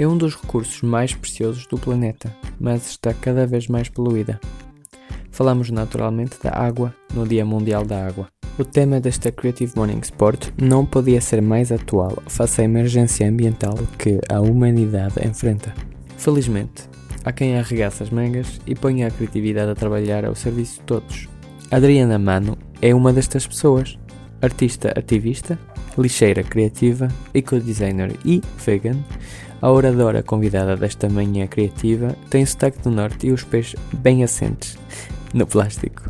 é um dos recursos mais preciosos do planeta, mas está cada vez mais poluída. Falamos naturalmente da água no Dia Mundial da Água. O tema desta Creative Morning Sport não podia ser mais atual face à emergência ambiental que a humanidade enfrenta. Felizmente, há quem arregaça as mangas e ponha a criatividade a trabalhar ao serviço de todos. Adriana Mano é uma destas pessoas. Artista ativista, lixeira criativa, eco-designer e vegan, a oradora convidada desta manhã criativa tem o sotaque do norte e os pés bem assentes no plástico.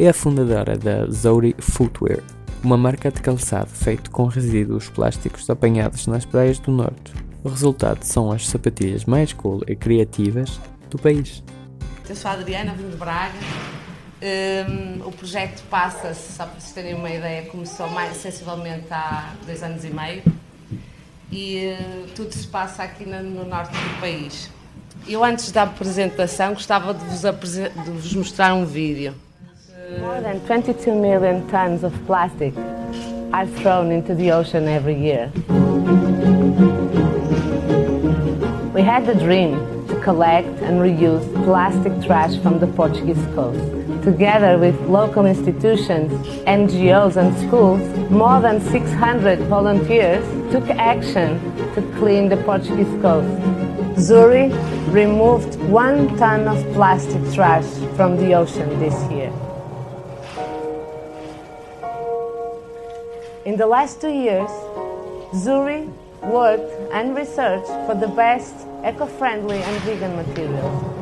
É a fundadora da Zouri Footwear, uma marca de calçado feito com resíduos plásticos apanhados nas praias do norte. O resultado são as sapatilhas mais cool e criativas do país. Eu sou a Adriana, vim de Braga. Um, o projeto passa-se, só para vocês terem uma ideia, começou mais sensivelmente há dois anos e meio e uh, tudo se passa aqui no, no, norte do país. Eu, antes da apresentação, gostava de vos, de vos mostrar um vídeo. More than 22 million tons of plastic are thrown into the ocean every year. We had the dream to collect and reuse plastic trash from the Portuguese coast. Together with local institutions, NGOs and schools, more than 600 volunteers took action to clean the Portuguese coast. Zuri removed one ton of plastic trash from the ocean this year. In the last two years, Zuri worked and researched for the best eco-friendly and vegan materials.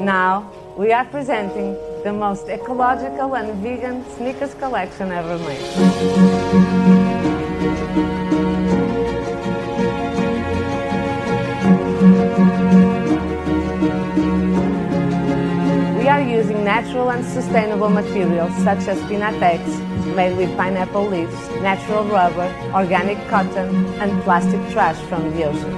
Now, we are presenting the most ecological and vegan sneakers collection ever made. We are using natural and sustainable materials such as Pinatex, made with pineapple leaves, natural rubber, organic cotton, and plastic trash from the ocean.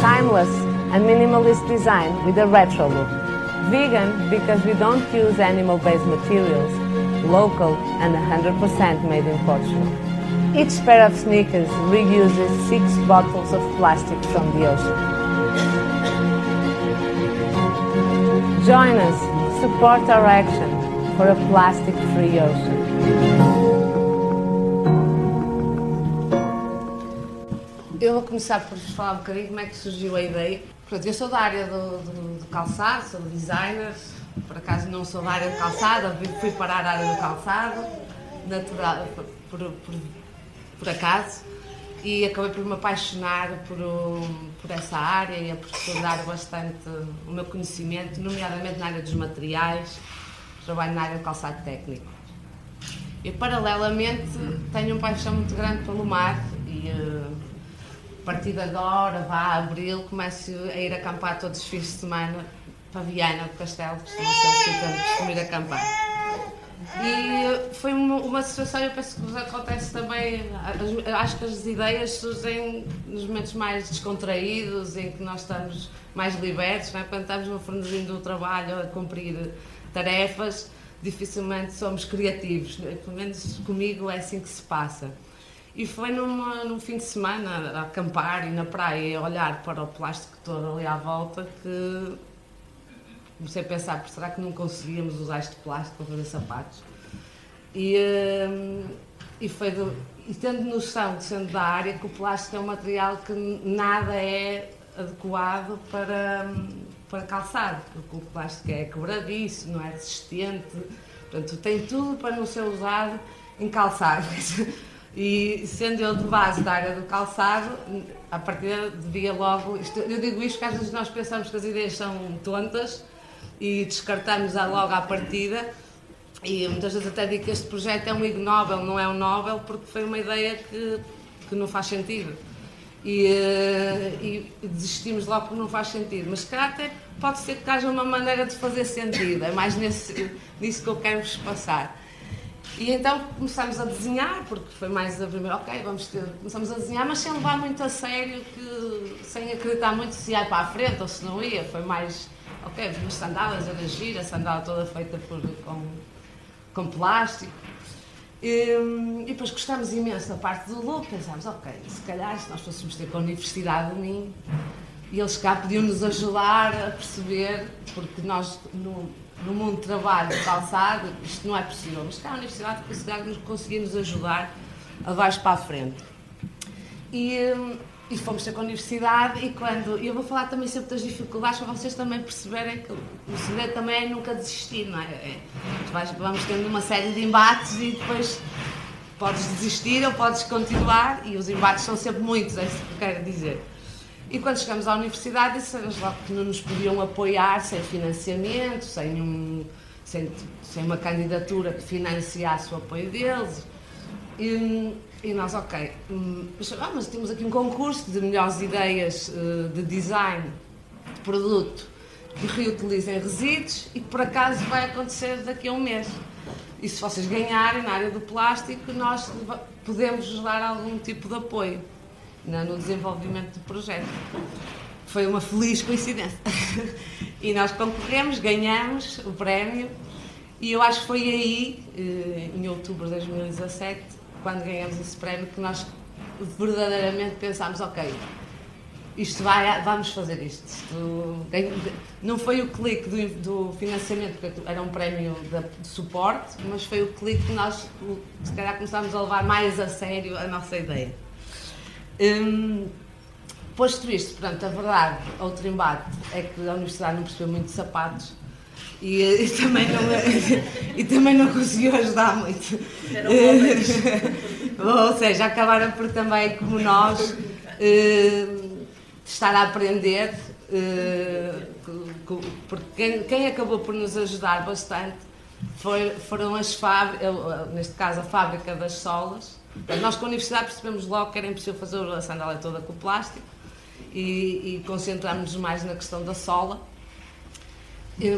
Timeless and minimalist design with a retro look. Vegan because we don't use animal-based materials, local and 100% made in Portugal. Each pair of sneakers reuses six bottles of plastic from the ocean. Join us, support our action for a plastic-free ocean. Eu vou começar por vos falar um bocadinho como é que surgiu a ideia. Portanto, eu sou da área do, do, do calçado, sou designer, por acaso não sou da área do calçado, fui parar a área do calçado, natural, por, por, por acaso, e acabei por me apaixonar por, por essa área e aprofundar bastante o meu conhecimento, nomeadamente na área dos materiais, trabalho na área do calçado técnico. E paralelamente tenho uma paixão muito grande pelo mar e a partir de agora, vá, abril, começo a ir acampar todos os fins de semana para Viana do Castelo, um onde costumo ir acampar. E foi uma, uma situação, eu penso que vos acontece também, acho que as ideias surgem nos momentos mais descontraídos, em que nós estamos mais libertos, é? quando estamos no fornezinho do trabalho a cumprir tarefas, dificilmente somos criativos, pelo menos comigo é assim que se passa. E foi numa, num fim de semana, a acampar e na praia, a olhar para o plástico todo ali à volta, que comecei a pensar, será que não conseguíamos usar este plástico para fazer sapatos? E, hum, e foi e tendo noção, sendo da área, que o plástico é um material que nada é adequado para, para calçado, porque o plástico é quebradiço, não é resistente, portanto tem tudo para não ser usado em calçado. E sendo eu de base da área do calçado, a partir devia logo. Isto, eu digo isto porque às vezes nós pensamos que as ideias são tontas e descartamos-a logo à partida. E muitas vezes até digo que este projeto é um Ig Nobel, não é um Nobel, porque foi uma ideia que, que não faz sentido. E, e, desistimos logo porque não faz sentido. Mas se pode ser que haja uma maneira de fazer sentido. É mais nesse, nisso que eu quero vos passar. E então começámos a desenhar, porque foi mais a primeira, ok, vamos ter, começamos a desenhar, mas sem levar muito a sério, que, sem acreditar muito se ia para a frente ou se não ia, foi mais, ok, umas sandálias, era gira, a sandália toda feita por, com, com plástico. E, e, depois gostámos imenso da parte do look, pensámos, ok, se calhar se nós fôssemos ter com a Universidade do Minho, e eles cá podiam nos ajudar a perceber, porque nós no, no mundo de trabalho, de calçado, isto não é possível, mas cá a Universidade conseguia nos ajudar a levar para a frente. E, e fomos ter com a universidade e quando. Eu vou falar também sempre das dificuldades para vocês também perceberem que o segredo também é nunca desistir, não é? é vais, vamos tendo uma série de embates e depois podes desistir ou podes continuar e os embates são sempre muitos, é isso que eu quero dizer. E quando chegamos à universidade, disseram logo que não nos podiam apoiar sem financiamento, sem, um, sem, sem uma candidatura que financiasse o apoio deles. E, e nós, ok, hum, mas, ah, mas temos aqui um concurso de melhores ideias uh, de design de produto que reutilizem resíduos e que por acaso vai acontecer daqui a um mês. E se vocês ganharem na área do plástico, nós podemos dar algum tipo de apoio no desenvolvimento do projeto. Foi uma feliz coincidência. e nós concorremos, ganhamos o prémio e eu acho que foi aí, eh, em outubro de 2017, quando ganhamos esse prémio, que nós verdadeiramente pensámos, ok, isto vai, vamos fazer isto. isto não foi o clique do, do, financiamento, porque era um prémio de, de, suporte, mas foi o clique que nós, se calhar, começámos a levar mais a sério a nossa ideia. Hum, posto isto, portanto, a verdade, outro embate, é que a universidade não percebeu muito de sapatos e, e, também não, e também não conseguiu ajudar muito. Ou seja, acabaram por também, como nós, eh, estar a aprender, eh, porque quem, quem, acabou por nos ajudar bastante foi, foram as fábricas, neste caso a fábrica das solas. Nós com a universidade percebemos logo que era impossível fazer a sandália toda com plástico e, e concentramos-nos mais na questão da sola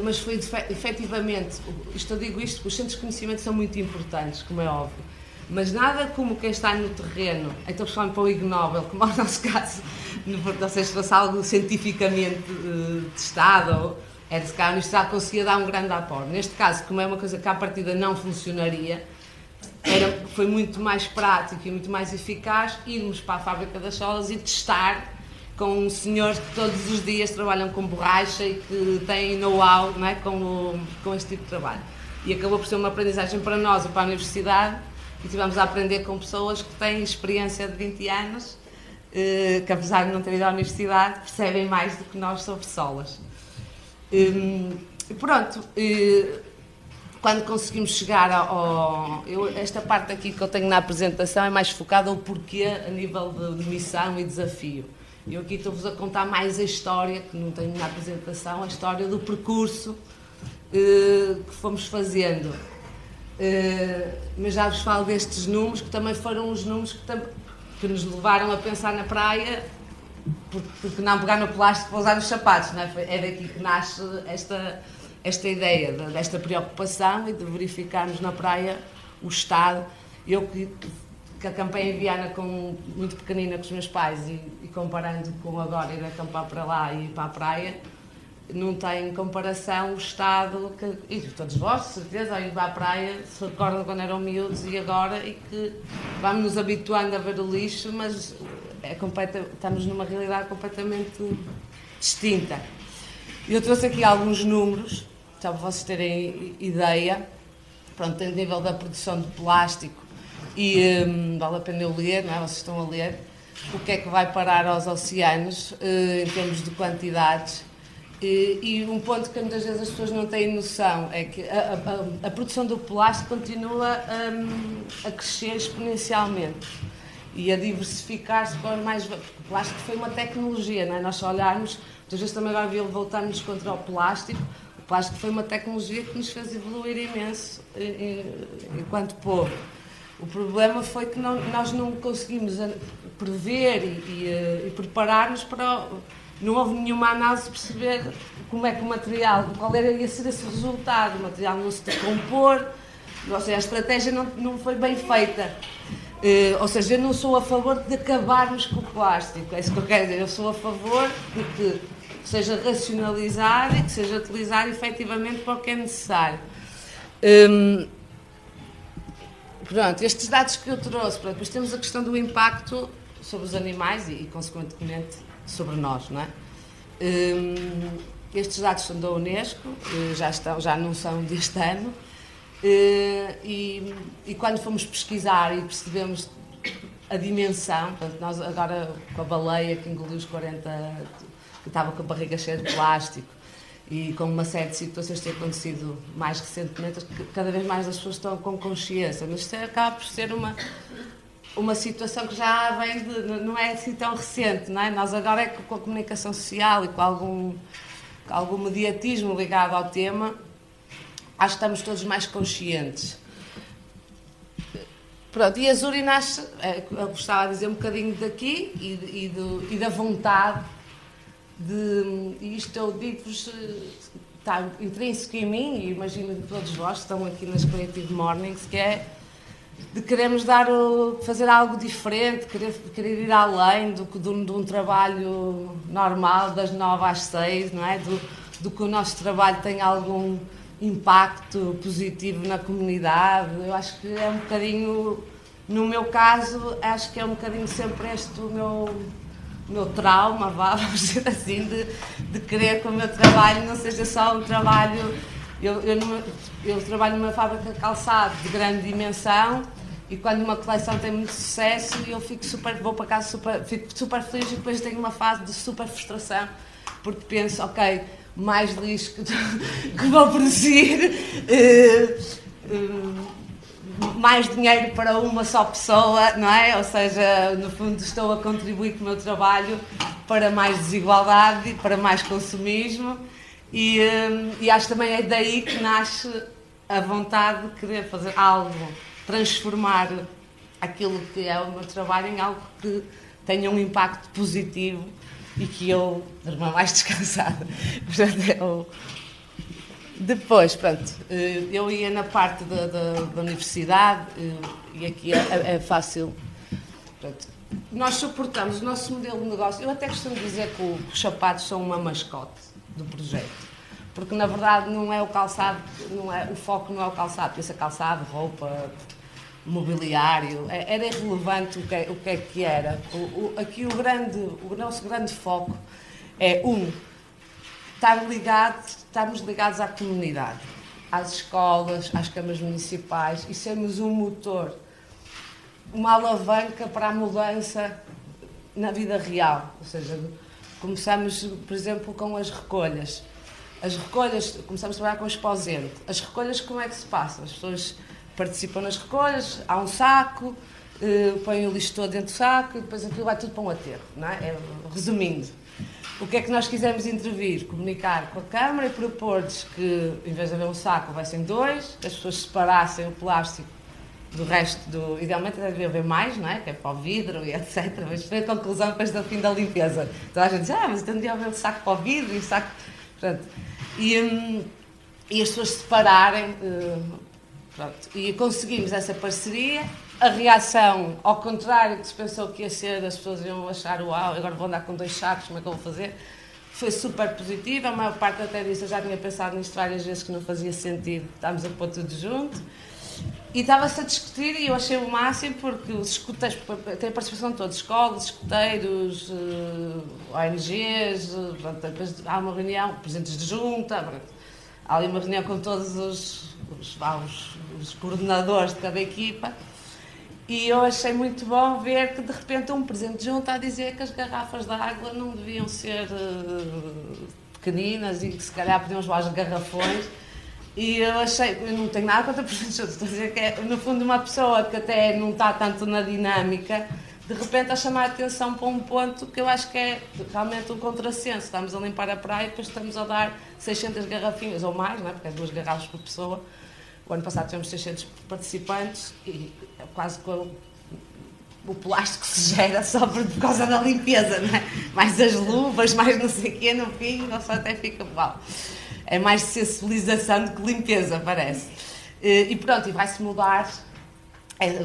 mas foi efetivamente, isto eu digo isto, os centros de conhecimento são muito importantes, como é óbvio, mas nada como quem está no terreno, então principalmente para o Ig Nobel, como é o nosso caso, não sei se fosse algo cientificamente uh, testado, é de que a universidade conseguia dar um grande aporte. Neste caso, como é uma coisa que à partida não funcionaria, era, foi muito mais prático e muito mais eficaz irmos para a fábrica das solas e testar com senhores que todos os dias trabalham com borracha e que têm know-how é? com, com este tipo de trabalho. E acabou por ser uma aprendizagem para nós e para a universidade e tivemos a aprender com pessoas que têm experiência de 20 anos, eh, que apesar de não terem ido à universidade, percebem mais do que nós sobre solas. Hum, e pronto, eh, quando conseguimos chegar ao. Eu, esta parte aqui que eu tenho na apresentação é mais focada ao porquê a nível de, de missão e desafio. Eu aqui estou-vos a contar mais a história, que não tenho na apresentação, a história do percurso eh, que fomos fazendo. Eh, mas já vos falo destes números, que também foram os números que, que nos levaram a pensar na praia, porque, porque, não pegar no plástico para usar os sapatos. Não é? é daqui que nasce esta, esta ideia, desta preocupação e de verificarmos na praia o estado. Eu que que acampei em Viana com, muito pequenina com os meus pais e, e comparando com agora ir acampar para lá e ir para a praia, não tem comparação o estado que, e todos vós, de certeza, ao ir para a praia, se recordam quando eram miúdos e agora, e que vamos nos habituando a ver o lixo, mas é completa, estamos numa realidade completamente distinta. Eu trouxe aqui alguns números, só para vocês terem ideia, pronto, em nível da produção de plástico, e um, vale a pena eu ler, não é? Vocês estão a ler o que é que vai parar aos oceanos uh, em termos de quantidades. E, um ponto que muitas vezes as pessoas não têm noção é que a, a, a produção do plástico continua um, a crescer exponencialmente e a diversificar-se para mais. Porque o plástico foi uma tecnologia, não é? Nós só olharmos, muitas vezes também agora voltarmos contra o plástico. O plástico foi uma tecnologia que nos fez evoluir imenso enquanto povo. O problema foi que não, nós não conseguimos prever e, e, eh, e preparar-nos para. Não houve nenhuma análise perceber como é que o material, qual era, ia ser esse resultado. O material não se decompor, ou seja, a estratégia não, não foi bem feita. Uh, ou seja, eu não sou a favor de acabarmos com o plástico, é isso que eu quero dizer. Eu sou a favor de que seja racionalizado e que seja utilizado efetivamente para o que é necessário. Um, Pronto, estes dados que eu trouxe, pronto, depois temos a questão do impacto sobre os animais e, e consequentemente, sobre nós, não é? Hum, estes dados são da Unesco, eh, já, estão, já não são deste ano, e, e quando fomos pesquisar e percebemos a dimensão, nós agora com a baleia que engoliu os 40, que estava com a barriga cheia de plástico, e com uma série de situações que têm acontecido mais recentemente, cada vez mais as pessoas estão com consciência, mas isto acaba por ser uma, uma situação que já vem de, não é assim tão recente, não é? Nós agora é com a comunicação social e com algum, com algum mediatismo ligado ao tema, acho que estamos todos mais conscientes. Pronto, e as urinas, é, eu gostava de dizer um bocadinho daqui e, e, do, e da vontade de. E isto eu digo-vos, está intrínseco em mim, e imagino que todos vós estão aqui nas Creative Mornings, que é de queremos dar o, fazer algo diferente, querer, querer ir além do que de um, de um trabalho normal, das nove às seis, não é? Do, do que o nosso trabalho tem algum impacto positivo na comunidade. Eu acho que é um bocadinho, no meu caso, acho que é um bocadinho sempre este o meu, meu trauma, vamos dizer assim, de, de querer que o meu trabalho não seja só um trabalho. Eu, eu, eu trabalho numa fábrica de calçado de grande dimensão e quando uma coleção tem muito sucesso eu fico super, vou para casa super, fico super feliz e depois tenho uma fase de super frustração porque penso, ok, mais lixo que, que vou produzir, uh, uh, mais dinheiro para uma só pessoa, não é? Ou seja, no fundo estou a contribuir com o meu trabalho para mais desigualdade, para mais consumismo e, uh, e acho também é daí que nasce a vontade de querer fazer algo, transformar aquilo que é o meu trabalho em algo que tenha um impacto positivo e que eu durma mais descansada. Portanto, eu... Depois, pronto, eh, eu ia na parte da, da, da universidade eh, e aqui é, é fácil. Pronto, nós suportamos o nosso modelo de negócio. Eu até costumo dizer que os sapatos são uma mascote do projeto. Porque na verdade não é o calçado, não é, o foco não é o calçado, pensa calçado, roupa, mobiliário, é, era irrelevante o que, é, o que é que era. O, o, aqui o, grande, o nosso grande foco é, um, estar ligado, estarmos ligados à comunidade, às escolas, às câmaras municipais e sermos um motor, uma alavanca para a mudança na vida real. Ou seja, começamos, por exemplo, com as recolhas. As recolhas, começamos a trabalhar com o exposente. As recolhas, como é que se passam? As pessoas participam nas recolhas, há um saco, uh, põem o lixo todo dentro do saco e depois aquilo vai tudo para um aterro, não é? é resumindo, o que é que nós quisemos intervir? Comunicar com a Câmara e propor-lhes que, em vez de haver um saco, houvessem dois, que as pessoas separassem o plástico do resto do. Idealmente deve haver mais, não é? Que é para o vidro e etc. Mas foi a conclusão depois do fim da limpeza. Então a gente diz, ah, mas então devia haver um saco para o vidro e um saco. E, hum, e as pessoas separarem. Uh, Pronto. E conseguimos essa parceria. A reação, ao contrário que se pensou que ia ser, as pessoas iam achar uau, agora vou andar com dois sacos, como é que eu vou fazer? Foi super positiva. A maior parte até disso eu já tinha pensado nisto várias vezes que não fazia sentido. Estávamos a pôr tudo junto. E estava-se a discutir e eu achei o máximo porque os escuteiros, tem a participação de todos, escolas, escuteiros, uh, ONGs, uh, pronto, depois há uma reunião, presidentes de junta, pronto, há ali uma reunião com todos os, os, os os coordenadores de cada equipa, e eu achei muito bom ver que de repente um presidente junto a dizer que as garrafas de água não deviam ser uh, pequeninas e que se calhar podiam levar os garrafões. E eu achei, eu não tenho nada contra presidentes juntos, estou a dizer que é, no fundo, uma pessoa que até não está tanto na dinâmica, de repente a chamar a atenção para um ponto que eu acho que é realmente um contrassenso. Estamos a limpar a praia e depois estamos a dar 600 garrafinhas ou mais, não é? porque é duas garrafas por pessoa o ano passado tivemos 600 participantes e quase com o plástico se gera só por, causa da limpeza, não é? Mais as luvas, mais não sei o quê, no fim, só até fica uau. É mais sensibilização do que limpeza, parece. E pronto, e vai-se mudar, é,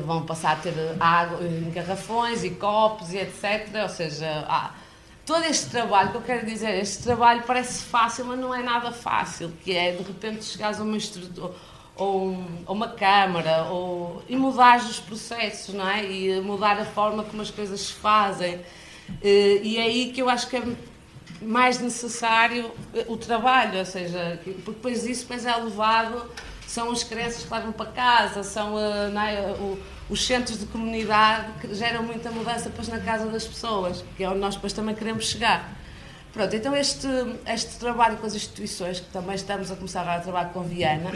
vão passar a ter água em garrafões e copos e etc. Ou seja, há todo este trabalho, que eu quero dizer, este trabalho parece fácil, mas não é nada fácil, que é de repente chegares a uma estrutura ou, um, uma câmara, ou, e mudar os processos, não é? E mudar a forma como as coisas se fazem. E é aí que eu acho que é mais necessário o trabalho, ou seja, porque depois isso depois é levado, são as crianças que levam para casa, são é, o, os centros de comunidade que geram muita mudança depois na casa das pessoas, que é onde nós depois também queremos chegar. Pronto, então este, este trabalho com as instituições, que também estamos a começar a trabalhar com Viana,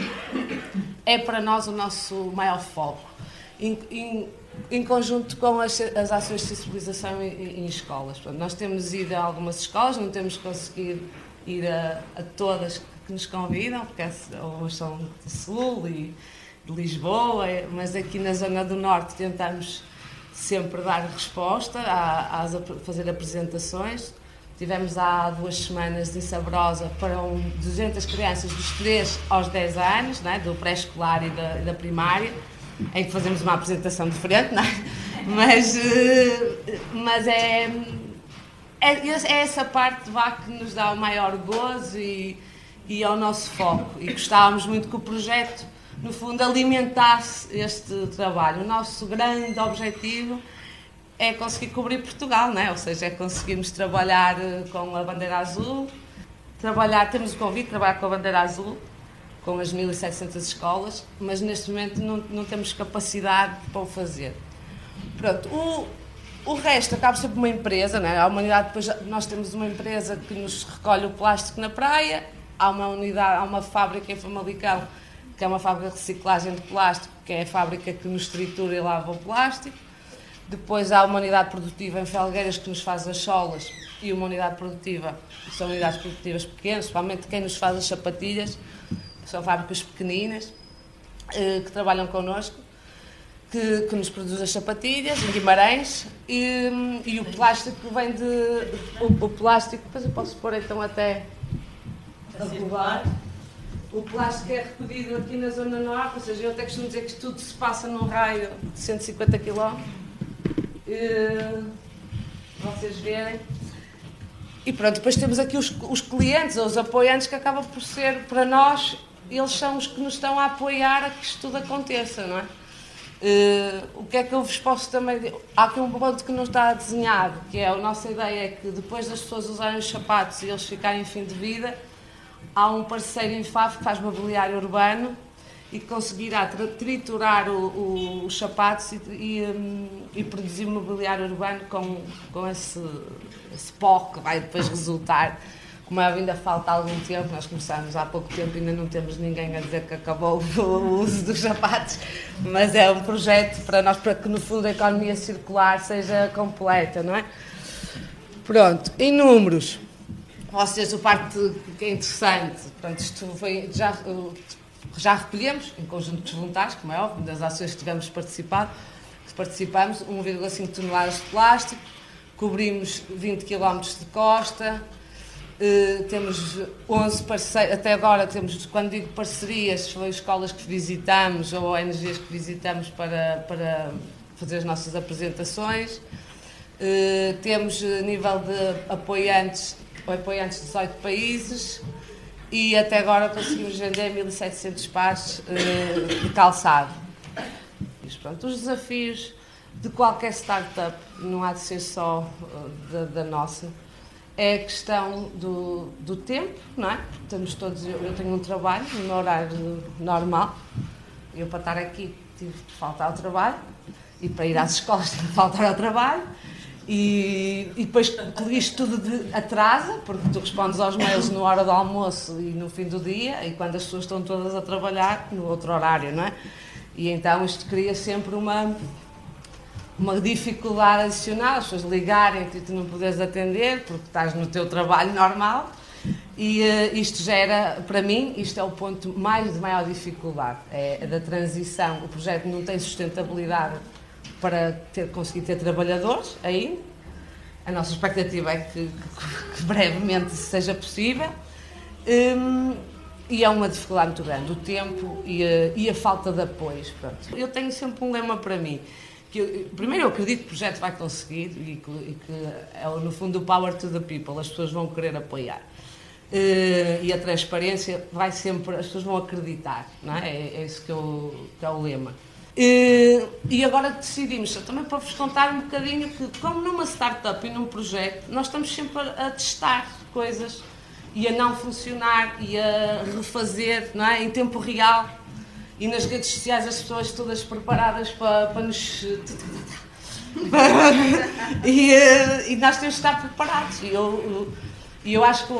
é para nós o nosso maior foco. Em, em, em conjunto com as, as, ações de sensibilização em, em escolas. Portanto, nós temos ido a algumas escolas, não temos conseguido ir a, a todas que nos convidam, porque algumas são de Sul e de Lisboa, mas aqui na Zona do Norte tentamos sempre dar resposta, a, a fazer apresentações. Tivemos há duas semanas em Sabrosa para um, 200 crianças dos 3 aos 10 anos, né, do pré-escolar e da, da, primária, em que fazemos uma apresentação diferente, é? mas, eh, mas é, é, é, essa parte vá, que nos dá o maior gozo e, e é o nosso foco. E gostávamos muito que o projeto, no fundo, alimentasse este trabalho. O nosso grande objetivo é conseguir cobrir Portugal, né? ou seja, é conseguirmos trabalhar eh, com a bandeira azul, trabalhar, temos o convite de trabalhar com a bandeira azul, com as 1.700 escolas, mas neste momento não, não temos capacidade para o fazer. Pronto, o, o resto acaba sempre uma empresa, né? a humanidade depois nós temos uma empresa que nos recolhe o plástico na praia, há uma unidade, há uma fábrica em Famalicão que é uma fábrica de reciclagem de plástico, que é a fábrica que nos tritura e lava o plástico. Depois há uma unidade produtiva em Felgueiras que nos faz as solas e uma unidade produtiva, são unidades produtivas pequenas, principalmente quem nos faz as sapatilhas, são fábricas pequeninas eh, que trabalham connosco, que, que nos produz as sapatilhas em Guimarães e, e o plástico vem de. O, o, plástico, depois eu posso pôr então até a regular. O plástico é recolhido aqui na Zona Norte, ou seja, eu até costumo dizer que tudo se passa num raio de 150 km uh, vocês verem. E pronto, depois temos aqui os, os clientes, os apoiantes, que acabam por ser, para nós, eles são os que nos estão a apoiar a que isto tudo aconteça, não é? Uh, o que é que eu vos posso também dizer? Há aqui um ponto que não está desenhado, que é a nossa ideia é que depois das pessoas usarem os sapatos e eles ficarem em fim de vida, há um parceiro em FAF que faz mobiliário urbano e conseguirá triturar o, o, os sapatos e, e, um, e, produzir mobiliário urbano com, com esse, esse pó que vai depois resultar. Como é, ainda falta algum tempo, nós começamos há pouco tempo, ainda não temos ninguém a dizer que acabou o uso dos sapatos, mas é um projeto para nós, para que no fundo a economia circular seja completa, não é? Pronto, em números, vocês, a parte que é interessante, pronto, isto foi, já já recolhemos, em conjunto os voluntários, como é óbvio, das ações que tivemos participado, participamos, 1,5 toneladas de plástico, cobrimos 20 km de costa, Uh, temos 11 parceiros, até agora temos, quando digo parcerias, foi escolas que visitamos ou ONGs que visitamos para, para fazer as nossas apresentações. Uh, temos nível de apoiantes, apoiantes de 18 países, e até agora conseguimos vender 1.700 pares uh, de calçado. Pronto, os desafios de qualquer startup, não há de ser só uh, da, da, nossa, é a questão do, do tempo, não é? Estamos todos, eu, eu tenho um trabalho no horário normal, eu para estar aqui tive de faltar ao trabalho. E para ir às escolas tive de faltar ao trabalho e, e depois isto tudo de, atrasa, porque tu respondes aos mails na hora do almoço e no fim do dia, e quando as pessoas estão todas a trabalhar, no outro horário, não é? E então isto cria sempre uma, uma dificuldade adicional, as pessoas ligarem e tu não podes atender porque estás no teu trabalho normal. E uh, isto gera, para mim, isto é o ponto mais de maior dificuldade, é da transição. O projeto não tem sustentabilidade para ter, conseguir ter trabalhadores aí. A nossa expectativa é que, que, que brevemente seja possível. Um, e é uma dificuldade muito grande, o tempo e a, e a falta de apoios. Pronto. Eu tenho sempre um lema para mim. Que eu, primeiro, eu acredito que o projeto vai conseguir e que, e que é, no fundo, o power to the people, as pessoas vão querer apoiar. Uh, e a transparência vai sempre, as pessoas vão acreditar, não é? É, é isso que, eu, que é o lema. E agora decidimos, também para vos contar um bocadinho, que como numa startup e num projeto, nós estamos sempre a, a testar coisas e a não funcionar e a refazer não é? em tempo real e nas redes sociais as pessoas todas preparadas para, para nos. e, eh, e, nós temos de estar preparados. E eu, e eu acho que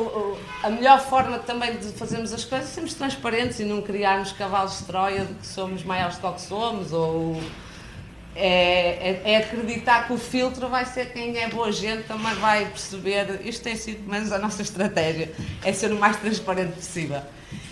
a melhor forma também de fazermos as coisas é sermos transparentes e não criarmos cavalos de Troia de que somos maiores do que somos ou é, é, é, acreditar que o filtro vai ser quem é boa gente, também vai perceber. Isto tem sido menos a nossa estratégia, é ser o mais transparente possível.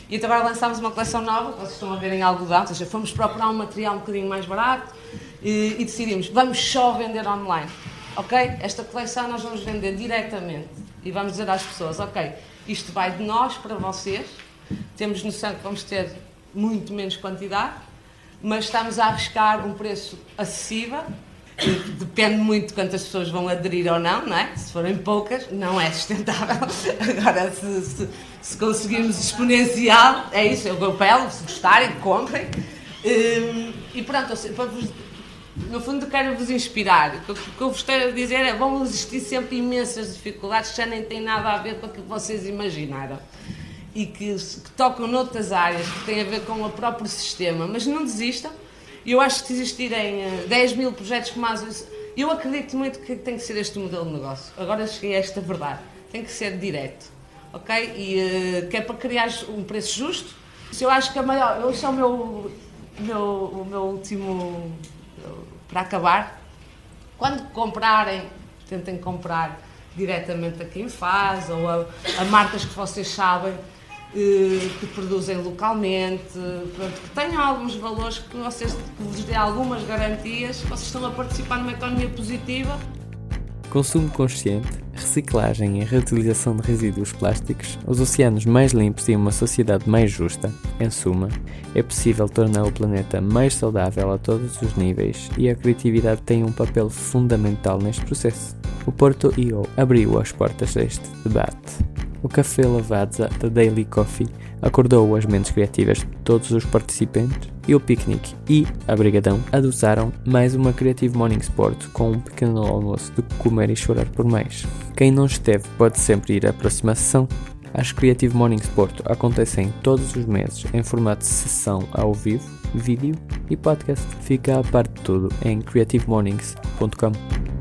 E então agora lançámos uma coleção nova, vocês estão a ver em algodão, ou seja, fomos procurar um material um bocadinho mais barato e, e decidimos, vamos só vender online. Ok? Esta coleção nós vamos vender diretamente e vamos dizer às pessoas: ok, isto vai de nós para vocês, temos noção que vamos ter muito menos quantidade, mas estamos a arriscar um preço acessível. Depende muito de quantas pessoas vão aderir ou não, não é? Se forem poucas, não é sustentável. Agora, se, se, se conseguirmos exponencial, é isso, eu apelo, se gostarem, comprem. Hum, e pronto, para vos no fundo quero vos inspirar. O que eu vos quero dizer é vão existir sempre imensas dificuldades que já nem têm nada a ver com aquilo que vocês imaginaram e que, que tocam noutras áreas que têm a ver com o próprio sistema, mas não desistam. Eu acho que se existirem 10 eh, mil projetos como as eu acredito muito que tem que ser este modelo de negócio. Agora cheguei a esta verdade. Tem que ser direto, ok? E uh, que é para criar um preço justo. Eu acho que a maior, esse é o meu, meu, o meu último para acabar, quando comprarem, tentem comprar diretamente a quem faz ou a, a marcas que vocês sabem eh, que produzem localmente, pronto, que tenham alguns valores que vocês que vos dê algumas garantias, vocês estão a participar numa economia positiva Consumo consciente, reciclagem e reutilização de resíduos plásticos, os oceanos mais limpos e uma sociedade mais justa, em suma, é possível tornar o planeta mais saudável a todos os níveis e a criatividade tem um papel fundamental neste processo. O Porto IO abriu as portas deste debate. O Café Lavazza da Daily Coffee acordou as mentes criativas de todos os participantes e o Picnic e a Brigadão adoçaram mais uma Creative Morning Sport com um pequeno almoço de comer e chorar por mais. Quem não esteve pode sempre ir à próxima sessão. As Creative Morning Sport acontecem todos os meses em formato de sessão ao vivo, vídeo e podcast. Fica a parte de tudo em creativemornings.com.